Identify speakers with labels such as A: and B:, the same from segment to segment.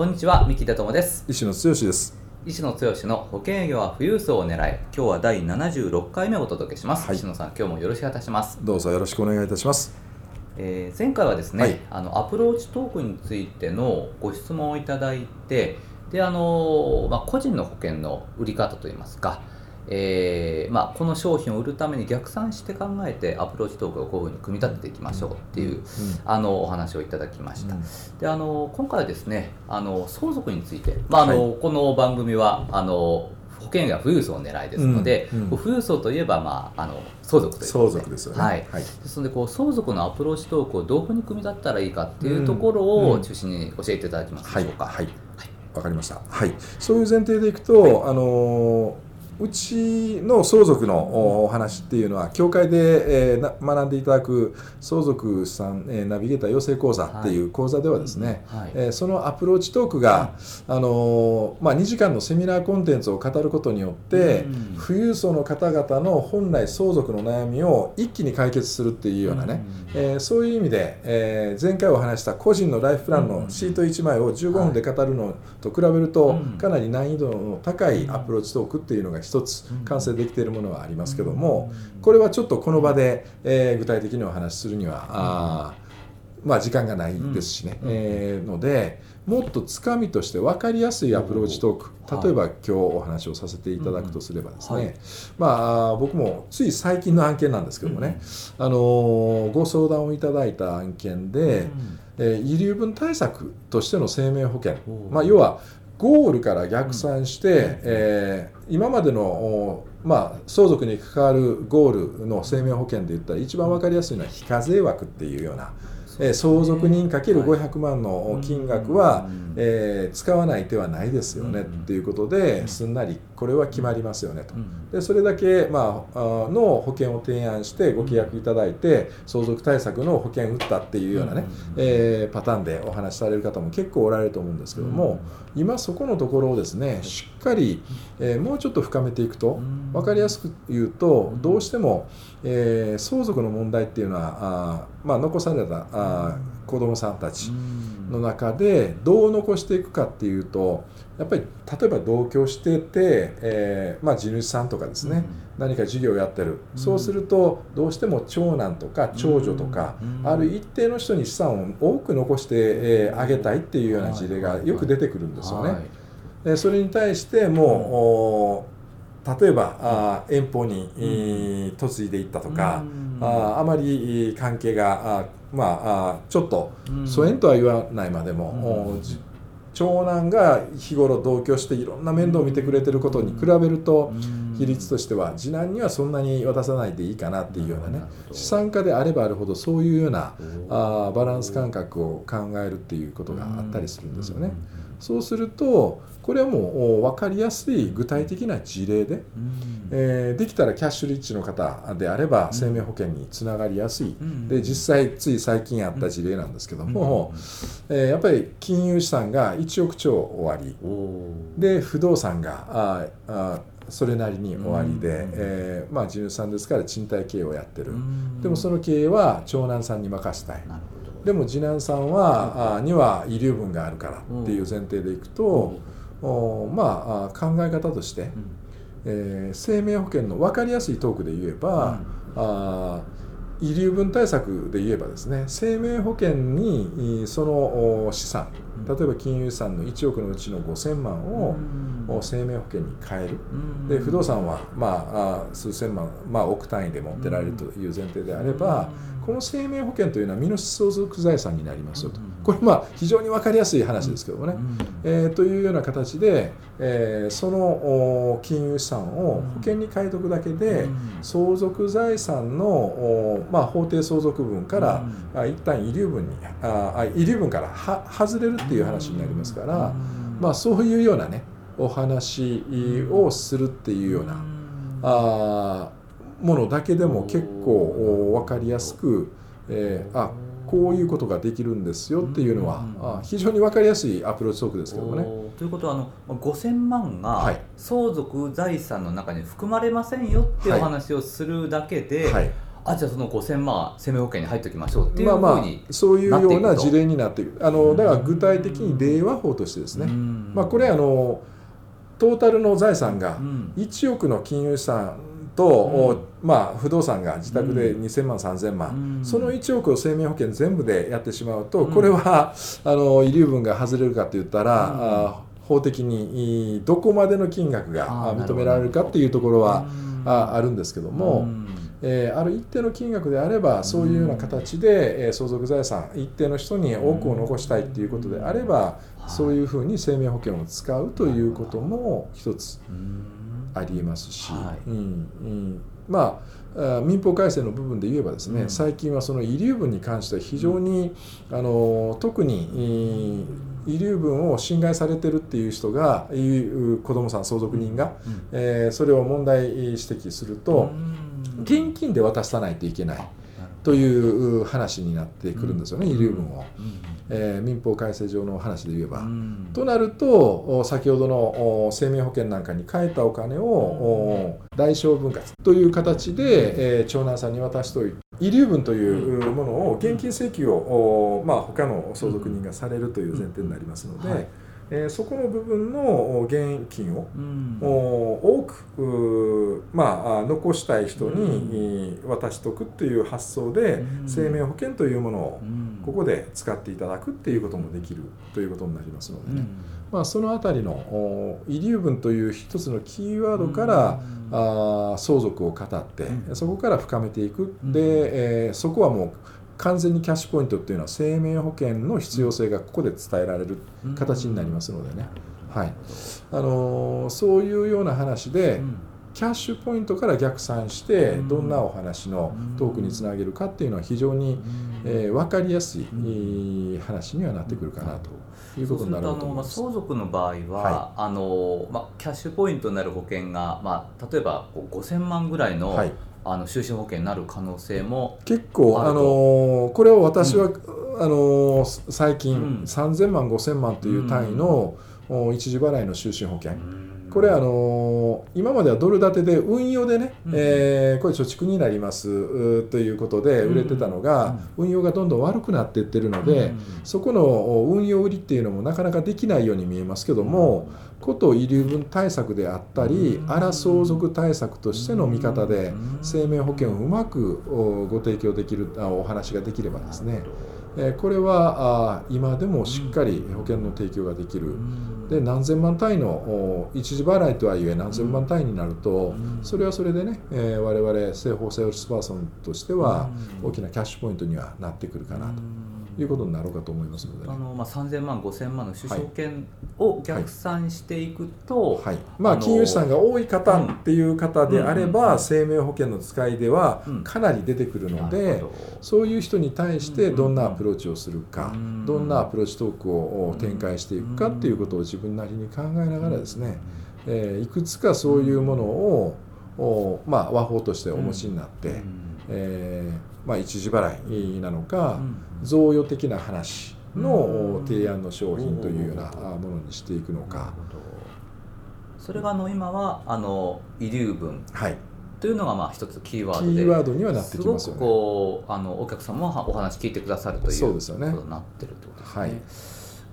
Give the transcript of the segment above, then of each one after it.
A: こんにちは三木田智です。
B: 石野剛です。
A: 石野剛の保険営業は富裕層を狙い今日は第76回目をお届けします、はい、石野さん今日もよろしくお願いします。
B: どうぞよろしくお願いいたします。
A: えー、前回はですね、はい、あのアプローチトークについてのご質問をいただいてであの、まあ、個人の保険の売り方といいますかえーまあ、この商品を売るために逆算して考えてアプローチトークをこういうふうに組み立てていきましょうっていう、うん、あのお話をいただきました、うん、であの今回はですねあの相続について、まああの、はい、この番組はあの保険が富裕層を狙いですので、うんうん、富裕層といえば、まあ、あの相続という
B: 相続ですよね、
A: はい。はい、ですのでこう相続のアプローチトークをどういうふうに組み立てたらいいかっていうところを中心に教えていただけますでしょうか。
B: はい、はい、わかりました。はい、そういう前提でいくと、あのーうちの相続のお話っていうのは教会で、えー、学んでいただく相続さん、えー、ナビゲーター養成講座っていう講座ではですね、はい、えー、そのアプローチトークが、あのまあ、2時間のセミナーコンテンツを語ることによって、富裕層の方々の本来相続の悩みを一気に解決するっていうようなね、えー、そういう意味で、えー、前回お話した個人のライフプランのシート1枚を15分で語るのと比べると、かなり難易度の高いアプローチトークっていうのが一つ完成できているものはありますけどもこれはちょっとこの場で、えー、具体的にお話しするにはあまあ時間がないですしね、えー、のでもっとつかみとして分かりやすいアプローチトーク例えば今日お話をさせていただくとすればですね、まあ僕もつい最近の案件なんですけどもね、あのご相談をいただいた案件で、え遺留分対策としての生命保険、まあ、要はゴールから逆算して、うん、えー、今までの、まあ、相続に関わるゴールの生命保険で言ったら一番分かりやすいのは非課税枠っていうような。え相続人かける500万の金額は、えー、使わない手はないですよねっていうことですんなりこれは決まりますよねと。でそれだけ、まあ、の保険を提案してご契約いただいて相続対策の保険打ったっていうようなね、えー、パターンでお話しされる方も結構おられると思うんですけども今そこのところをですねしっかり、えー、もうちょっと深めていくと分かりやすく言うとどうしても、えー、相続の問題っていうのはあ、まあ、残されたあ子どもさんたちの中でどう残していくかっていうとやっぱり例えば同居してて、えーまあ、地主さんとかですね、うん、何か事業をやってる、うん、そうするとどうしても長男とか長女とか、うん、ある一定の人に資産を多く残して、えー、あげたいっていうような事例がよく出てくるんですよね。はい。はい、それに対してもう、例えばあ遠方に、嫁いでいったとか、ああまり関係があまあちょっと疎遠とは言わないまでも、長男が日頃同居していろんな面倒を見てくれてることに比べると比率としては次男にはそんなに渡さないでいいかなっていうようなね資産家であればあるほどそういうようなあバランス感覚を考えるっていうことがあったりするんですよね。そうするとこれはもう分かりやすい具体的な事例で、えー、できたらキャッシュリッチの方であれば生命保険につながりやすい、で実際つい最近あった事例なんですけども、えー、やっぱり金融資産が1億兆終わり。で不動産がああそれなりに終わりで、えー、まあ地主さんですから賃貸経営をやってる。でもその経営は長男さんに任せたい。でも次男さんは、あには遺留分があるからっていう前提でいくと、おまあ考え方として、えー、生命保険の分かりやすいトークで言えば、あ遺留分対策で言えばですね生命保険にその資産例えば金融資産の1億のうちの5000万を生命保険に変える。で不動産はまあ数千万、まあ、億単位で持ってられるという前提であればこの生命保険というのは身の相続財産になりますよと。これまあ非常に分かりやすい話ですけどもね、えー、というような形で、えー、その金融資産を保険に変えとくだけで相続財産の、まあ、法定相続分から、うん、一旦遺留分にあ遺留分からは外れるっていうよいう話になりますから、まあ、そういうようなねお話をするっていうような、あものだけでも結構分かりやすく、えー、あこういうことができるんですよっていうのは、あ非常に分かりやすいアプローチトークですけどもね。
A: ということはあの5000万が相続財産の中に含まれませんよっていうお話をするだけで、はいはいあじゃあその5000万生命保険に入っておきましょうっていうふうにまあまあ
B: そういうような事例になっていくあのだから具体的に令和法としてですね、まあ、これあのトータルの財産が1億の金融資産と、うん、まあ、不動産が自宅で2000万、3000万、うん、その1億を生命保険全部でやってしまうと、これはあの遺留分が外れるかといったら、法的にどこまでの金額が認められるかっていうところはああるんですけども。えー、ある一定の金額であればそういうような形で、えー、相続財産一定の人に多くを残したいということであれば、そういうふうに生命保険を使うということも一つありえますし、うんうん、まあ民法改正の部分で言えばですね、うん、最近はその遺留分に関しては非常に、あの特に遺留分を侵害されてるっていう人がいう子どもさん相続人が、うん、えー、それを問題指摘すると、現金で渡さないといけない。という話になってくるんですよね、遺留分を、えー、民法改正上の話で言えば。となると先ほどの生命保険なんかに変えたお金を代償分割。という形で、えー、長男さんに渡しておいて遺留分というものを現金請求を、まあ、他の相続人がされるという前提になりますので。はいえー、そこの部分の現金を、うん、多くまあ、残したい人に渡しとくっていう発想で、うん、生命保険というものをここで使っていただくっていうこともできるということになりますのでね、うん、まあ、その辺りの遺留分という一つのキーワードから、あ相続を語って、そこから深めていく。で、えー、そこはもう完全にキャッシュポイントっていうのは生命保険の必要性がここで伝えられる形になりますのでね、はい。あのー、そういうような話で、キャッシュポイントから逆算してどんなお話のトークにつなげるかっていうのは非常に、えー、分かりやすい話にはなってくるかなと。いうことになると思います。
A: 相続の場合は、はい、あのまあ、キャッシュポイントになる保険が、まあ、例えば5000万ぐらいの、はいあの終身保険になる可能性も
B: 結構あのこれを私は、うん、あの最近、うん、3000万5000万という単位の、うん、一時払いの終身保険、これあの今まではドル建てで運用でね、うん、えー、これ貯蓄になります。ということで売れてたのが、運用がどんどん悪くなっていってるので、そこの運用売りっていうのもなかなかできないように見えますけども、こと遺留分対策であったり荒相続対策としての見方で生命保険をうまくご提供できるお話ができればですねこれは今でもしっかり保険の提供ができる。で何千万単位の一時払いとはいえ何千万単位になるとそれはそれでね我々生保セールスパーソンとしては大きなキャッシュポイントにはなってくるかなと。いうことになろうかと思いますので、ね、
A: あのまあ、3000万5000万の首相権を逆算していくと、
B: はい、はい、まあ、金融資産が多い方っていう方であれば、生命保険の使いではかなり出てくるので、そういう人に対してどんなアプローチをするか、どんなアプローチトークを展開していくかっていうことを自分なりに考えながらですね、えー、いくつかそういうものを、まあ、和法としてお持ちになって、えーまあ、一時払いなのか、贈与的な話の提案の商品というようなものにしていくのか。
A: それがあの今はあの遺留分、はい、というのがまあ一つキーワードで
B: キーワードにはなってきますよね。
A: こうあのお客様もお話聞いてくださるという
B: そうですよね。
A: ことになってるってことですね。はい、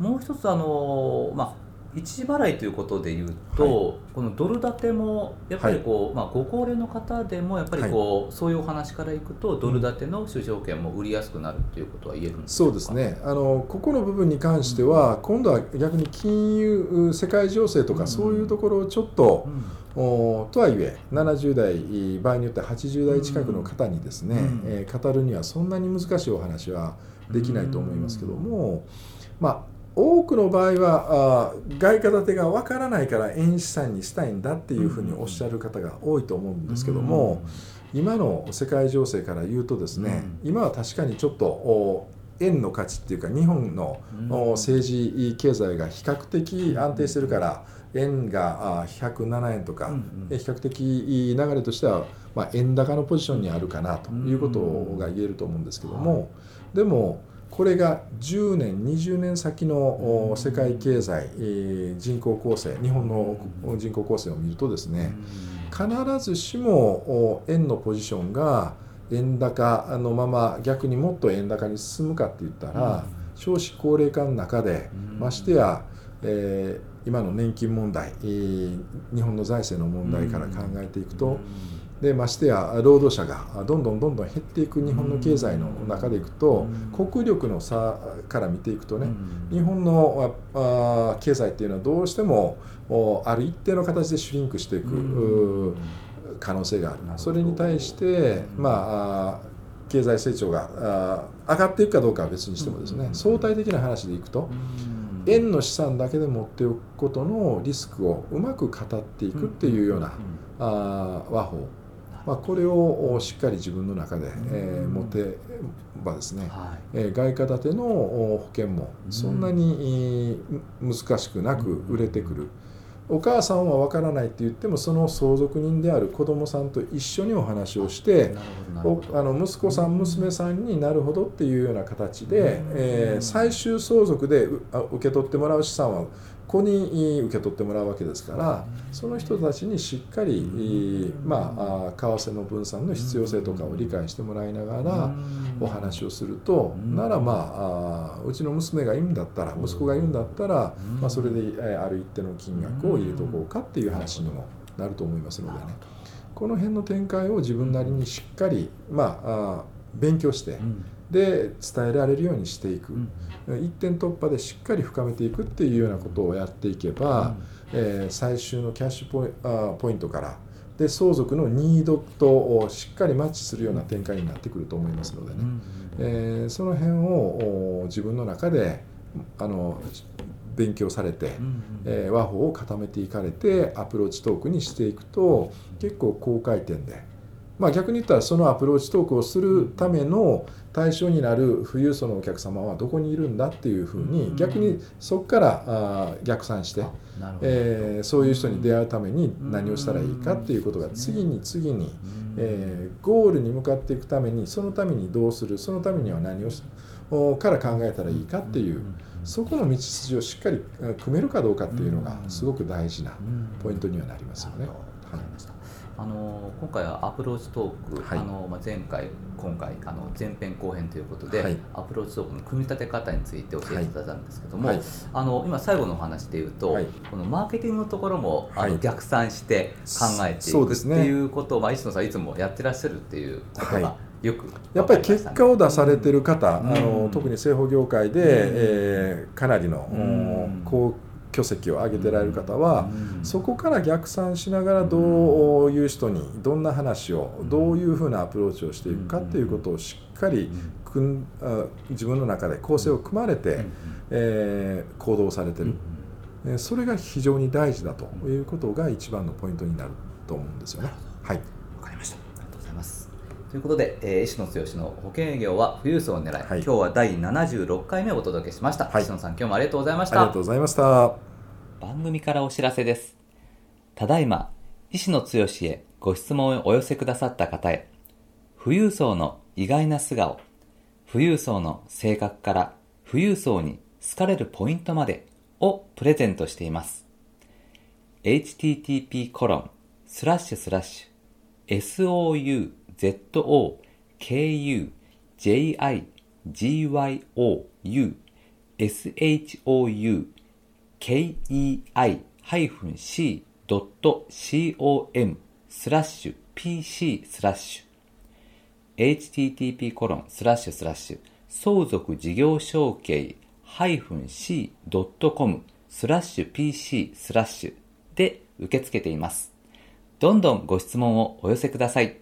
A: もう一つあのまあ一時払いということでいうと、はい、このドル建てもやっぱりこう、はい、まあ、ご高齢の方でもやっぱりこう、はい、そういうお話からいくとドル建ての就職保険も売りやすくなるということは言えるんです
B: そうですね。あのここの部分に関しては、うん、今度は逆に金融世界情勢とか、そういうところをちょっと、うん。おとはいえ70代場合によっては80代近くの方にですね、うん、えー、語るにはそんなに難しいお話はできないと思いますけども、まあ多くの場合はあ外貨建てがわからないから円資産にしたいんだっていうふうにおっしゃる方が多いと思うんですけども、今の世界情勢から言うとですね、今は確かにちょっと円の価値っていうか日本の政治経済が比較的安定してるから円が107円とか、比較的流れとしては、まあ、円高のポジションにあるかなということが言えると思うんですけども、でもこれが10年20年先の世界経済人口構成日本の人口構成を見るとですね必ずしも円のポジションが円高のまま逆にもっと円高に進むかって言ったら少子高齢化の中でましてや、え、今の年金問題日本の財政の問題から考えていくとでましてや労働者がどんどんどんどん減っていく日本の経済の中でいくと、国力の差から見ていくとね、日本のあ経済っていうのはどうしてもある一定の形でシュリンクしていく、可能性がある。それに対してまあ経済成長が上がっていくかどうかは別にしてもですね相対的な話でいくと円の資産だけで持っておくことのリスクをうまく語っていくっていうようなあ和法まあ、これをしっかり自分の中で、えー、持てばですね、はい、えー、外貨建ての保険もそんなに難しくなく売れてくる。お母さんは分からないって言ってもその相続人である子供さんと一緒にお話をしてあの息子さん娘さんになるほどっていうような形で、えー、最終相続で受け取ってもらう資産はここに受け取ってもらうわけですからその人たちにしっかり、まあ、為替の分散の必要性とかを理解してもらいながらお話をするとならまあうちの娘が言うんだったら息子が言うん。だったら、まあ、それである一定の金額を入れとこうかっていう話にもなると思いますのでね。この辺の展開を自分なりにしっかり、まあ、勉強してで伝えられるようにしていく。一点突破でしっかり深めていくっていうようなことをやっていけば、うん、えー、最終のキャッシュポイあポイントからで相続のニードとしっかりマッチするような展開になってくると思いますのでね、うん、えー、その辺を自分の中であの勉強されて、うん、えー、和法を固めていかれてアプローチトークにしていくと結構高回転でまあ、逆に言ったらそのアプローチトークをするための対象になる富裕層のお客様はどこにいるんだっていうふうに逆にそこからあ逆算して、えー、そういう人に出会うために何をしたらいいかっていうことが次に次に、えー、ゴールに向かっていくためにそのためにどうするそのためには何をから考えたらいいかっていうそこの道筋をしっかり組めるかどうかっていうのがすごく大事なポイントにはなりますよね。はい
A: あの今回はアプローチトーク、はい、あのまあ、前回今回あの前編後編ということで、はい、アプローチトークの組み立て方について教えていただいたんですけども、はい、あの今最後のお話でいうと、このマーケティングのところもあの逆算して考えていくっていうことを、まあ、石野さんいつもやってらっしゃるっていうことが、よく、
B: やっぱり結果を出されてる方、うん、あの特に製法業界で、うん、えー、かなりの、うん、高巨石を上げてられる方は、そこから逆算しながらどういう人にどんな話をどういうふうなアプローチをしていくかっていうことをしっかり組自分の中で構成を組まれて、えー、行動されてる、それが非常に大事だということが一番のポイントになると思うんですよね。はい、
A: ということで、えー、石野剛の保険営業は富裕層を狙い、はい、今日は第76回目をお届けしました、はい、石野さん今日もありがとうございました。
B: ありがとうございました。
A: 番組からお知らせです。ただいま石野剛へご質問をお寄せくださった方へ富裕層の意外な素顔富裕層の性格から富裕層に好かれるポイントまでをプレゼントしています。http コロンスラッシュスラッシュ sou zoujigou.kei-c.com スラッシュ pc スラッシュ http コロンスラッシュスラッシュ相続事業承継 -c.com スラッシュ pc スラッシュで受け付けています。どんどんご質問をお寄せください。